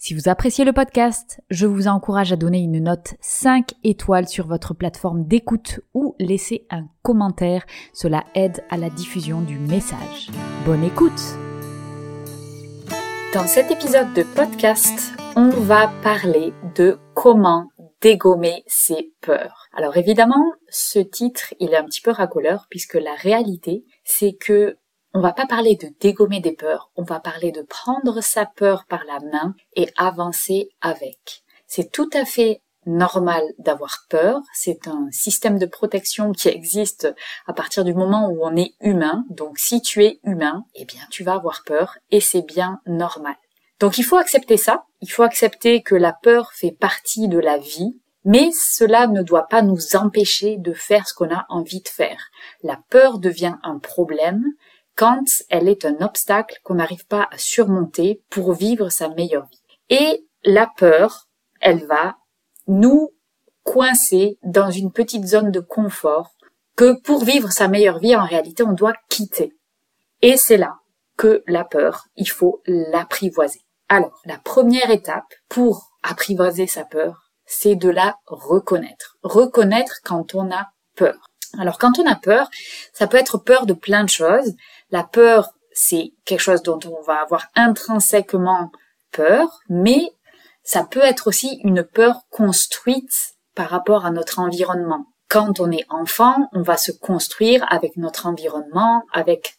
Si vous appréciez le podcast, je vous encourage à donner une note 5 étoiles sur votre plateforme d'écoute ou laisser un commentaire. Cela aide à la diffusion du message. Bonne écoute Dans cet épisode de podcast, on va parler de comment dégommer ses peurs. Alors évidemment, ce titre, il est un petit peu racoleur puisque la réalité, c'est que on va pas parler de dégommer des peurs, on va parler de prendre sa peur par la main et avancer avec. C'est tout à fait normal d'avoir peur, c'est un système de protection qui existe à partir du moment où on est humain. Donc si tu es humain, eh bien tu vas avoir peur et c'est bien normal. Donc il faut accepter ça, il faut accepter que la peur fait partie de la vie, mais cela ne doit pas nous empêcher de faire ce qu'on a envie de faire. La peur devient un problème quand elle est un obstacle qu'on n'arrive pas à surmonter pour vivre sa meilleure vie. Et la peur, elle va nous coincer dans une petite zone de confort que pour vivre sa meilleure vie, en réalité, on doit quitter. Et c'est là que la peur, il faut l'apprivoiser. Alors, la première étape pour apprivoiser sa peur, c'est de la reconnaître. Reconnaître quand on a peur. Alors, quand on a peur, ça peut être peur de plein de choses. La peur, c'est quelque chose dont on va avoir intrinsèquement peur, mais ça peut être aussi une peur construite par rapport à notre environnement. Quand on est enfant, on va se construire avec notre environnement, avec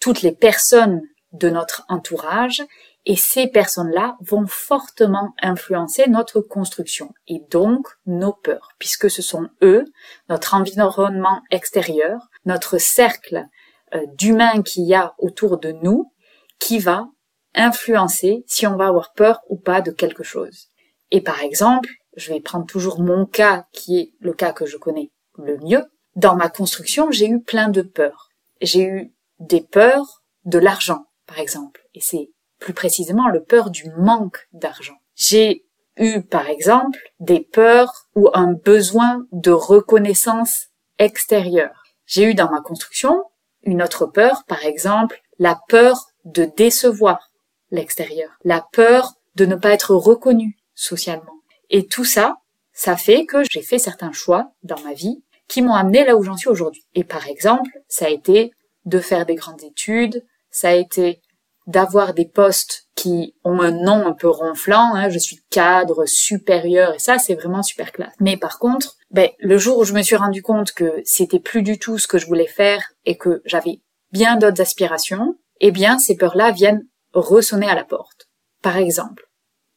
toutes les personnes de notre entourage, et ces personnes-là vont fortement influencer notre construction et donc nos peurs, puisque ce sont eux, notre environnement extérieur, notre cercle euh, d'humains qu'il y a autour de nous, qui va influencer si on va avoir peur ou pas de quelque chose. Et par exemple, je vais prendre toujours mon cas qui est le cas que je connais le mieux. Dans ma construction, j'ai eu plein de peurs. J'ai eu des peurs de l'argent, par exemple. Et c'est plus précisément le peur du manque d'argent. J'ai eu, par exemple, des peurs ou un besoin de reconnaissance extérieure. J'ai eu dans ma construction une autre peur, par exemple, la peur de décevoir l'extérieur, la peur de ne pas être reconnu socialement. Et tout ça, ça fait que j'ai fait certains choix dans ma vie qui m'ont amené là où j'en suis aujourd'hui. Et par exemple, ça a été de faire des grandes études, ça a été d'avoir des postes qui ont un nom un peu ronflant, hein, je suis cadre supérieur et ça c'est vraiment super classe. Mais par contre, ben, le jour où je me suis rendu compte que c'était plus du tout ce que je voulais faire et que j'avais bien d'autres aspirations, eh bien ces peurs-là viennent ressonner à la porte. Par exemple,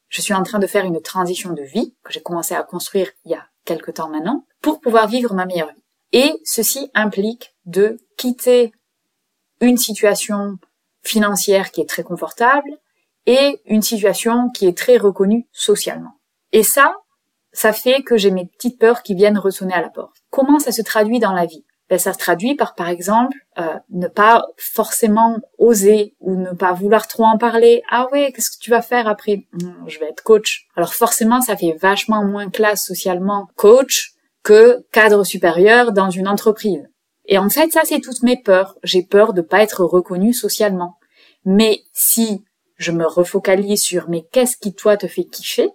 je suis en train de faire une transition de vie que j'ai commencé à construire il y a quelque temps maintenant pour pouvoir vivre ma meilleure vie. Et ceci implique de quitter une situation financière qui est très confortable et une situation qui est très reconnue socialement. Et ça, ça fait que j'ai mes petites peurs qui viennent ressonner à la porte. Comment ça se traduit dans la vie? Ben, Ça se traduit par, par exemple, euh, ne pas forcément oser ou ne pas vouloir trop en parler. Ah ouais, qu'est-ce que tu vas faire après? Hmm, Je vais être coach. Alors forcément, ça fait vachement moins classe socialement coach que cadre supérieur dans une entreprise. Et en fait, ça, c'est toutes mes peurs. J'ai peur de pas être reconnue socialement. Mais si je me refocalise sur mais qu'est-ce qui toi te fait kiffer,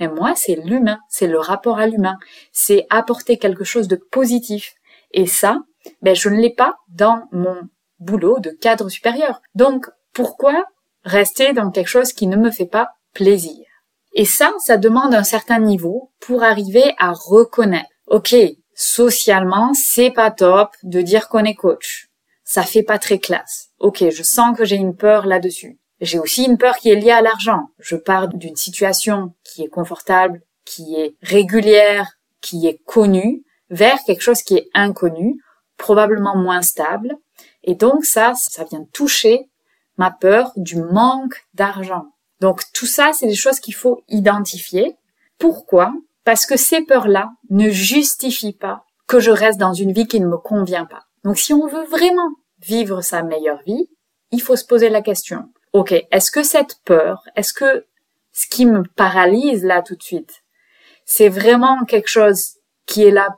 mais moi c'est l'humain, c'est le rapport à l'humain, c'est apporter quelque chose de positif. Et ça, ben je ne l'ai pas dans mon boulot de cadre supérieur. Donc pourquoi rester dans quelque chose qui ne me fait pas plaisir? Et ça, ça demande un certain niveau pour arriver à reconnaître. Ok, socialement, c'est pas top de dire qu'on est coach ça fait pas très classe. Ok, je sens que j'ai une peur là-dessus. J'ai aussi une peur qui est liée à l'argent. Je pars d'une situation qui est confortable, qui est régulière, qui est connue, vers quelque chose qui est inconnu, probablement moins stable. Et donc ça, ça vient toucher ma peur du manque d'argent. Donc tout ça, c'est des choses qu'il faut identifier. Pourquoi? Parce que ces peurs-là ne justifient pas que je reste dans une vie qui ne me convient pas. Donc si on veut vraiment vivre sa meilleure vie, il faut se poser la question. Ok, est-ce que cette peur, est-ce que ce qui me paralyse là tout de suite, c'est vraiment quelque chose qui est là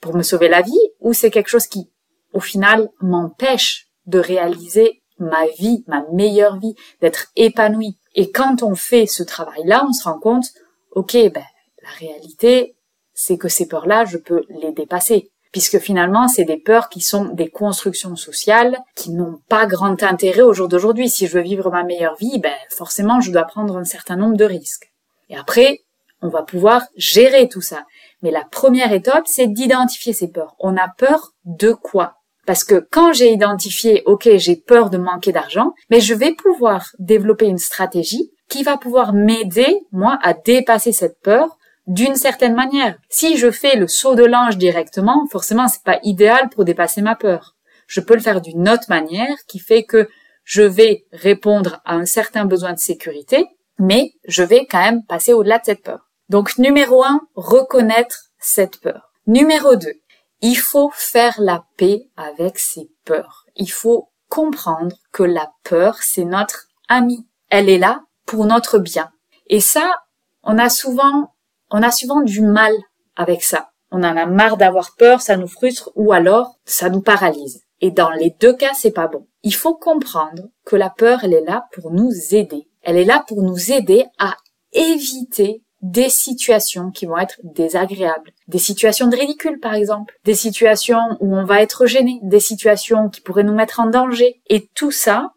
pour me sauver la vie ou c'est quelque chose qui, au final, m'empêche de réaliser ma vie, ma meilleure vie, d'être épanoui. Et quand on fait ce travail-là, on se rend compte, ok, ben, la réalité, c'est que ces peurs-là, je peux les dépasser. Puisque finalement, c'est des peurs qui sont des constructions sociales qui n'ont pas grand intérêt au jour d'aujourd'hui. Si je veux vivre ma meilleure vie, ben, forcément, je dois prendre un certain nombre de risques. Et après, on va pouvoir gérer tout ça. Mais la première étape, c'est d'identifier ces peurs. On a peur de quoi? Parce que quand j'ai identifié, ok, j'ai peur de manquer d'argent, mais je vais pouvoir développer une stratégie qui va pouvoir m'aider, moi, à dépasser cette peur d'une certaine manière. Si je fais le saut de l'ange directement, forcément, c'est pas idéal pour dépasser ma peur. Je peux le faire d'une autre manière qui fait que je vais répondre à un certain besoin de sécurité, mais je vais quand même passer au-delà de cette peur. Donc numéro un, reconnaître cette peur. Numéro deux, il faut faire la paix avec ses peurs. Il faut comprendre que la peur, c'est notre amie. Elle est là pour notre bien. Et ça, on a souvent, on a souvent du mal avec ça. On en a marre d'avoir peur, ça nous frustre ou alors ça nous paralyse. Et dans les deux cas, c'est pas bon. Il faut comprendre que la peur, elle est là pour nous aider. Elle est là pour nous aider à éviter des situations qui vont être désagréables, des situations de ridicule par exemple, des situations où on va être gêné, des situations qui pourraient nous mettre en danger. Et tout ça,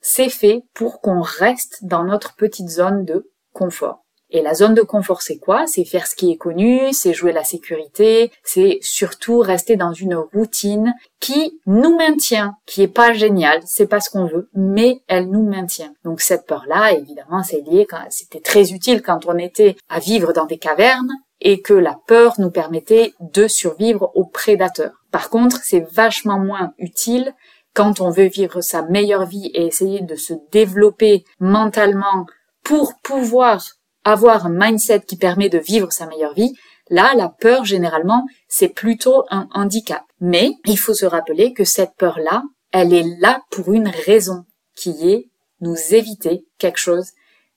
c'est fait pour qu'on reste dans notre petite zone de confort. Et la zone de confort, c'est quoi? C'est faire ce qui est connu, c'est jouer la sécurité, c'est surtout rester dans une routine qui nous maintient, qui est pas géniale, c'est pas ce qu'on veut, mais elle nous maintient. Donc cette peur-là, évidemment, c'est lié, c'était très utile quand on était à vivre dans des cavernes et que la peur nous permettait de survivre aux prédateurs. Par contre, c'est vachement moins utile quand on veut vivre sa meilleure vie et essayer de se développer mentalement pour pouvoir avoir un mindset qui permet de vivre sa meilleure vie, là, la peur, généralement, c'est plutôt un handicap. Mais il faut se rappeler que cette peur-là, elle est là pour une raison, qui est nous éviter quelque chose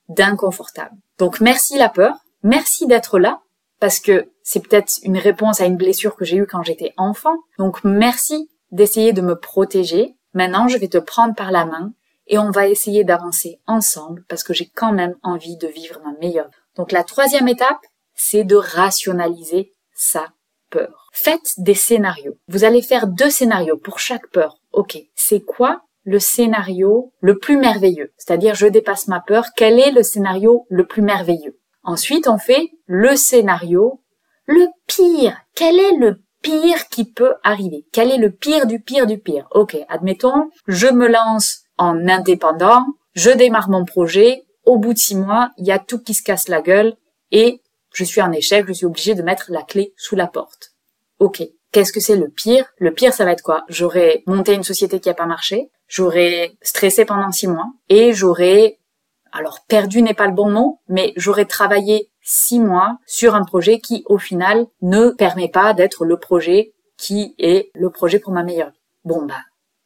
d'inconfortable. Donc merci la peur, merci d'être là, parce que c'est peut-être une réponse à une blessure que j'ai eue quand j'étais enfant. Donc merci d'essayer de me protéger. Maintenant, je vais te prendre par la main et on va essayer d'avancer ensemble parce que j'ai quand même envie de vivre ma meilleure. Donc la troisième étape, c'est de rationaliser sa peur. Faites des scénarios. Vous allez faire deux scénarios pour chaque peur. Ok, c'est quoi le scénario le plus merveilleux? C'est-à-dire je dépasse ma peur, quel est le scénario le plus merveilleux? Ensuite, on fait le scénario le pire. Quel est le pire qui peut arriver? Quel est le pire du pire du pire? Ok, admettons, je me lance en indépendant, je démarre mon projet, au bout de six mois, il y a tout qui se casse la gueule et je suis en échec, je suis obligé de mettre la clé sous la porte. Ok, qu'est-ce que c'est le pire? Le pire, ça va être quoi? J'aurais monté une société qui a pas marché, j'aurais stressé pendant six mois et j'aurais, alors perdu n'est pas le bon mot, mais j'aurais travaillé six mois sur un projet qui, au final, ne permet pas d'être le projet qui est le projet pour ma meilleure vie. Bon bah,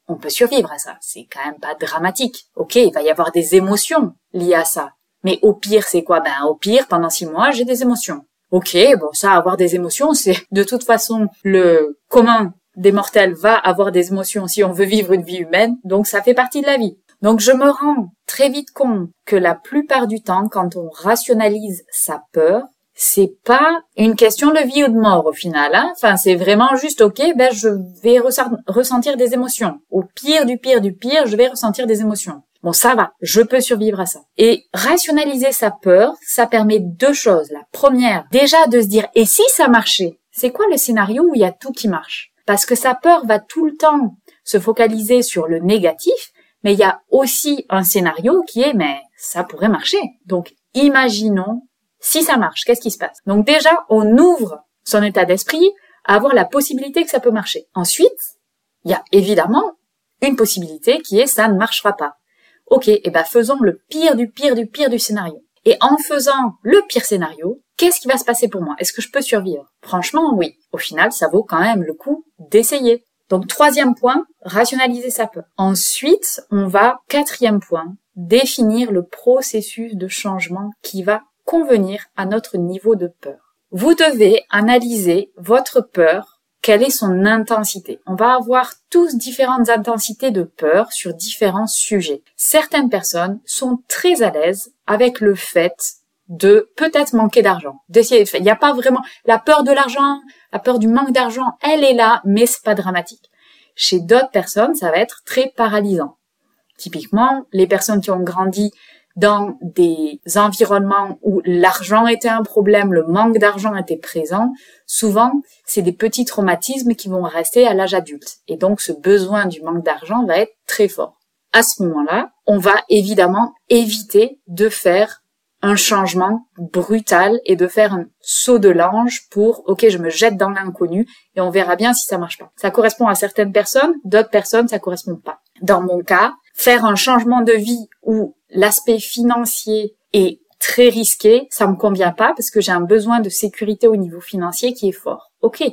on peut survivre à ça. C'est quand même pas dramatique. Ok, il va y avoir des émotions liées à ça. Mais au pire, c'est quoi? Ben au pire, pendant six mois, j'ai des émotions. Ok, bon ça, avoir des émotions, c'est de toute façon le commun des mortels va avoir des émotions si on veut vivre une vie humaine, donc ça fait partie de la vie. Donc je me rends très vite compte que la plupart du temps, quand on rationalise sa peur, c'est pas une question de vie ou de mort au final. Hein. Enfin, c'est vraiment juste, ok, ben je vais ressentir des émotions. Au pire du pire du pire, je vais ressentir des émotions. Bon, ça va, je peux survivre à ça. Et rationaliser sa peur, ça permet deux choses. La première, déjà de se dire, et si ça marchait C'est quoi le scénario où il y a tout qui marche? Parce que sa peur va tout le temps se focaliser sur le négatif, mais il y a aussi un scénario qui est, mais ça pourrait marcher. Donc, imaginons si ça marche, qu'est-ce qui se passe? Donc déjà, on ouvre son état d'esprit à avoir la possibilité que ça peut marcher. Ensuite, il y a évidemment une possibilité qui est ça ne marchera pas. Ok, et eh ben faisons le pire du pire du pire du scénario. Et en faisant le pire scénario, qu'est-ce qui va se passer pour moi? Est-ce que je peux survivre? Franchement, oui. Au final, ça vaut quand même le coup d'essayer. Donc troisième point, rationaliser sa peur. Ensuite, on va, quatrième point, définir le processus de changement qui va convenir à notre niveau de peur. Vous devez analyser votre peur, quelle est son intensité? On va avoir tous différentes intensités de peur sur différents sujets. Certaines personnes sont très à l'aise avec le fait de peut-être manquer d'argent, Il n'y a pas vraiment la peur de l'argent, la peur du manque d'argent, elle est là, mais c'est pas dramatique. Chez d'autres personnes, ça va être très paralysant. Typiquement, les personnes qui ont grandi dans des environnements où l'argent était un problème, le manque d'argent était présent, souvent, c'est des petits traumatismes qui vont rester à l'âge adulte. Et donc, ce besoin du manque d'argent va être très fort. À ce moment-là, on va évidemment éviter de faire un changement brutal et de faire un saut de l'ange pour ok je me jette dans l'inconnu et on verra bien si ça marche pas. Ça correspond à certaines personnes, d'autres personnes ça correspond pas. Dans mon cas, faire un changement de vie où l'aspect financier est très risqué, ça me convient pas parce que j'ai un besoin de sécurité au niveau financier qui est fort. Ok,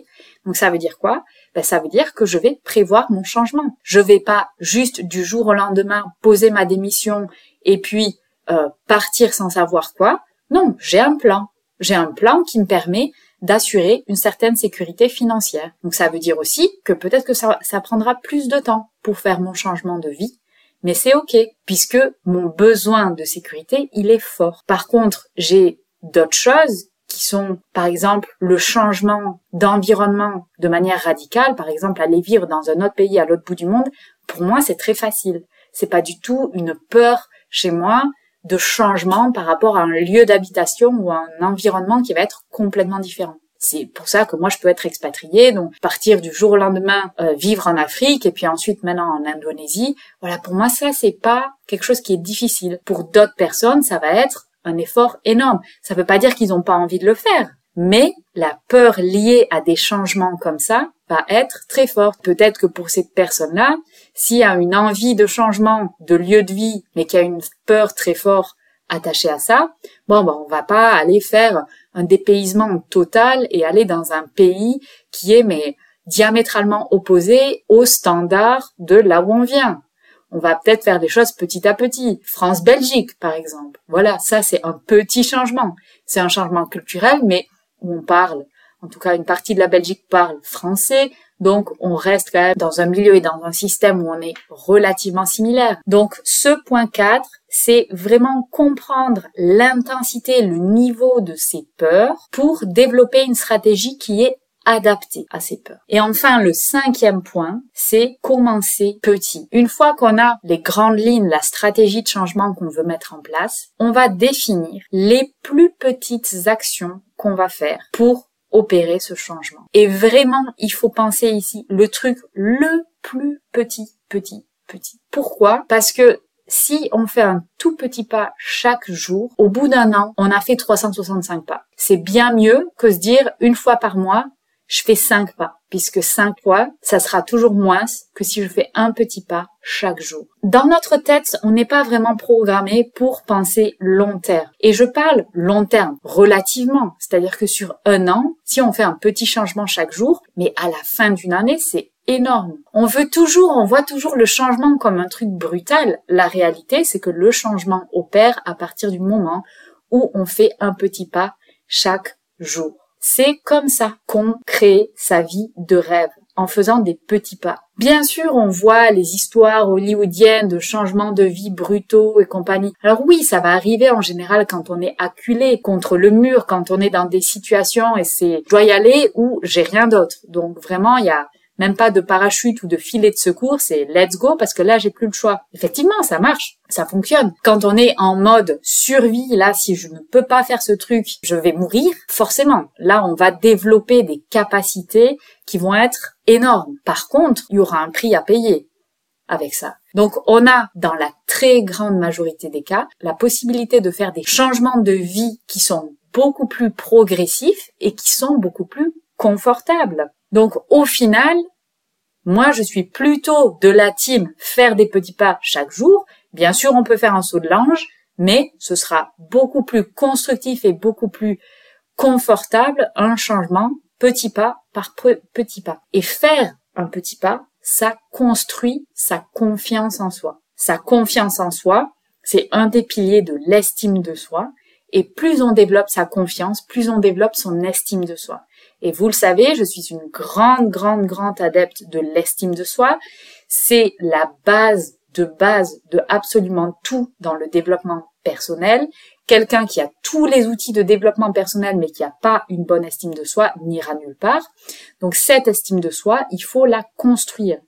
donc ça veut dire quoi? Ben, ça veut dire que je vais prévoir mon changement. Je vais pas juste du jour au lendemain poser ma démission et puis euh, partir sans savoir quoi. Non, j'ai un plan. J'ai un plan qui me permet d'assurer une certaine sécurité financière. Donc ça veut dire aussi que peut-être que ça, ça prendra plus de temps pour faire mon changement de vie, mais c'est ok, puisque mon besoin de sécurité, il est fort. Par contre, j'ai d'autres choses qui sont, par exemple, le changement d'environnement de manière radicale, par exemple, aller vivre dans un autre pays à l'autre bout du monde, pour moi, c'est très facile. C'est pas du tout une peur chez moi de changement par rapport à un lieu d'habitation ou à un environnement qui va être complètement différent. C'est pour ça que moi je peux être expatriée, donc partir du jour au lendemain euh, vivre en Afrique et puis ensuite maintenant en Indonésie. Voilà, pour moi ça c'est pas quelque chose qui est difficile. Pour d'autres personnes, ça va être un effort énorme. Ça veut pas dire qu'ils n'ont pas envie de le faire, mais la peur liée à des changements comme ça va être très forte. Peut-être que pour cette personne-là, s'il y a une envie de changement de lieu de vie, mais qu'il y a une peur très forte attachée à ça, bon, ben, on va pas aller faire un dépaysement total et aller dans un pays qui est, mais, diamétralement opposé aux standards de là où on vient. On va peut-être faire des choses petit à petit. France-Belgique, par exemple. Voilà, ça c'est un petit changement. C'est un changement culturel, mais on parle en tout cas une partie de la Belgique parle français, donc on reste quand même dans un milieu et dans un système où on est relativement similaire. Donc ce point 4, c'est vraiment comprendre l'intensité, le niveau de ces peurs pour développer une stratégie qui est adaptée à ces peurs. Et enfin, le cinquième point, c'est commencer petit. Une fois qu'on a les grandes lignes, la stratégie de changement qu'on veut mettre en place, on va définir les plus petites actions qu'on va faire pour opérer ce changement. Et vraiment, il faut penser ici le truc le plus petit, petit, petit. Pourquoi? Parce que si on fait un tout petit pas chaque jour, au bout d'un an, on a fait 365 pas. C'est bien mieux que se dire une fois par mois, je fais cinq pas, puisque cinq fois, ça sera toujours moins que si je fais un petit pas chaque jour. Dans notre tête, on n'est pas vraiment programmé pour penser long terme. Et je parle long terme, relativement. C'est-à-dire que sur un an, si on fait un petit changement chaque jour, mais à la fin d'une année, c'est énorme. On veut toujours, on voit toujours le changement comme un truc brutal. La réalité, c'est que le changement opère à partir du moment où on fait un petit pas chaque jour. C'est comme ça qu'on crée sa vie de rêve en faisant des petits pas. Bien sûr, on voit les histoires hollywoodiennes de changements de vie brutaux et compagnie. Alors oui, ça va arriver en général quand on est acculé contre le mur, quand on est dans des situations et c'est je dois y aller ou j'ai rien d'autre. Donc vraiment, il y a même pas de parachute ou de filet de secours, c'est let's go parce que là j'ai plus le choix. Effectivement, ça marche, ça fonctionne. Quand on est en mode survie, là si je ne peux pas faire ce truc, je vais mourir, forcément. Là, on va développer des capacités qui vont être énormes. Par contre, il y aura un prix à payer avec ça. Donc on a dans la très grande majorité des cas la possibilité de faire des changements de vie qui sont beaucoup plus progressifs et qui sont beaucoup plus confortables. Donc au final, moi je suis plutôt de la team faire des petits pas chaque jour. Bien sûr, on peut faire un saut de l'ange, mais ce sera beaucoup plus constructif et beaucoup plus confortable un changement petit pas par petit pas. Et faire un petit pas, ça construit sa confiance en soi. Sa confiance en soi, c'est un des piliers de l'estime de soi. Et plus on développe sa confiance, plus on développe son estime de soi. Et vous le savez, je suis une grande, grande, grande adepte de l'estime de soi. C'est la base de base de absolument tout dans le développement personnel. Quelqu'un qui a tous les outils de développement personnel mais qui n'a pas une bonne estime de soi n'ira nulle part. Donc cette estime de soi, il faut la construire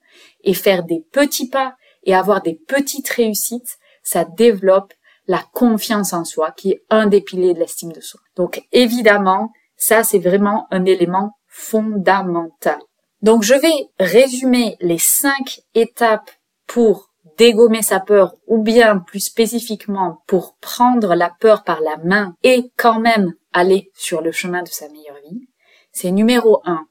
et faire des petits pas et avoir des petites réussites, ça développe la confiance en soi qui est un des piliers de l'estime de soi. Donc évidemment, ça c'est vraiment un élément fondamental. Donc je vais résumer les cinq étapes pour dégommer sa peur ou bien plus spécifiquement pour prendre la peur par la main et quand même aller sur le chemin de sa meilleure vie, c'est numéro un.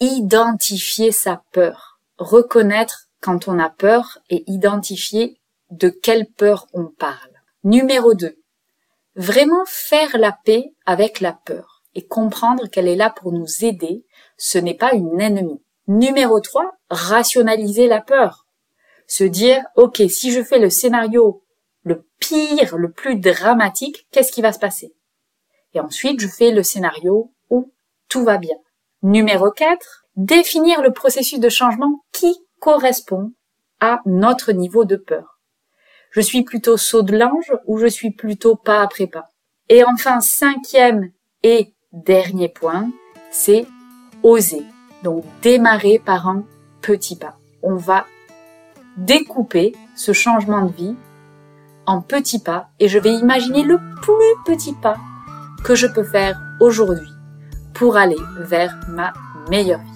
Identifier sa peur. Reconnaître quand on a peur et identifier de quelle peur on parle. Numéro 2. Vraiment faire la paix avec la peur et comprendre qu'elle est là pour nous aider. Ce n'est pas une ennemie. Numéro 3. Rationaliser la peur se dire, OK, si je fais le scénario le pire, le plus dramatique, qu'est-ce qui va se passer? Et ensuite, je fais le scénario où tout va bien. Numéro 4, définir le processus de changement qui correspond à notre niveau de peur. Je suis plutôt saut de l'ange ou je suis plutôt pas après pas? Et enfin, cinquième et dernier point, c'est oser. Donc démarrer par un petit pas. On va découper ce changement de vie en petits pas et je vais imaginer le plus petit pas que je peux faire aujourd'hui pour aller vers ma meilleure vie.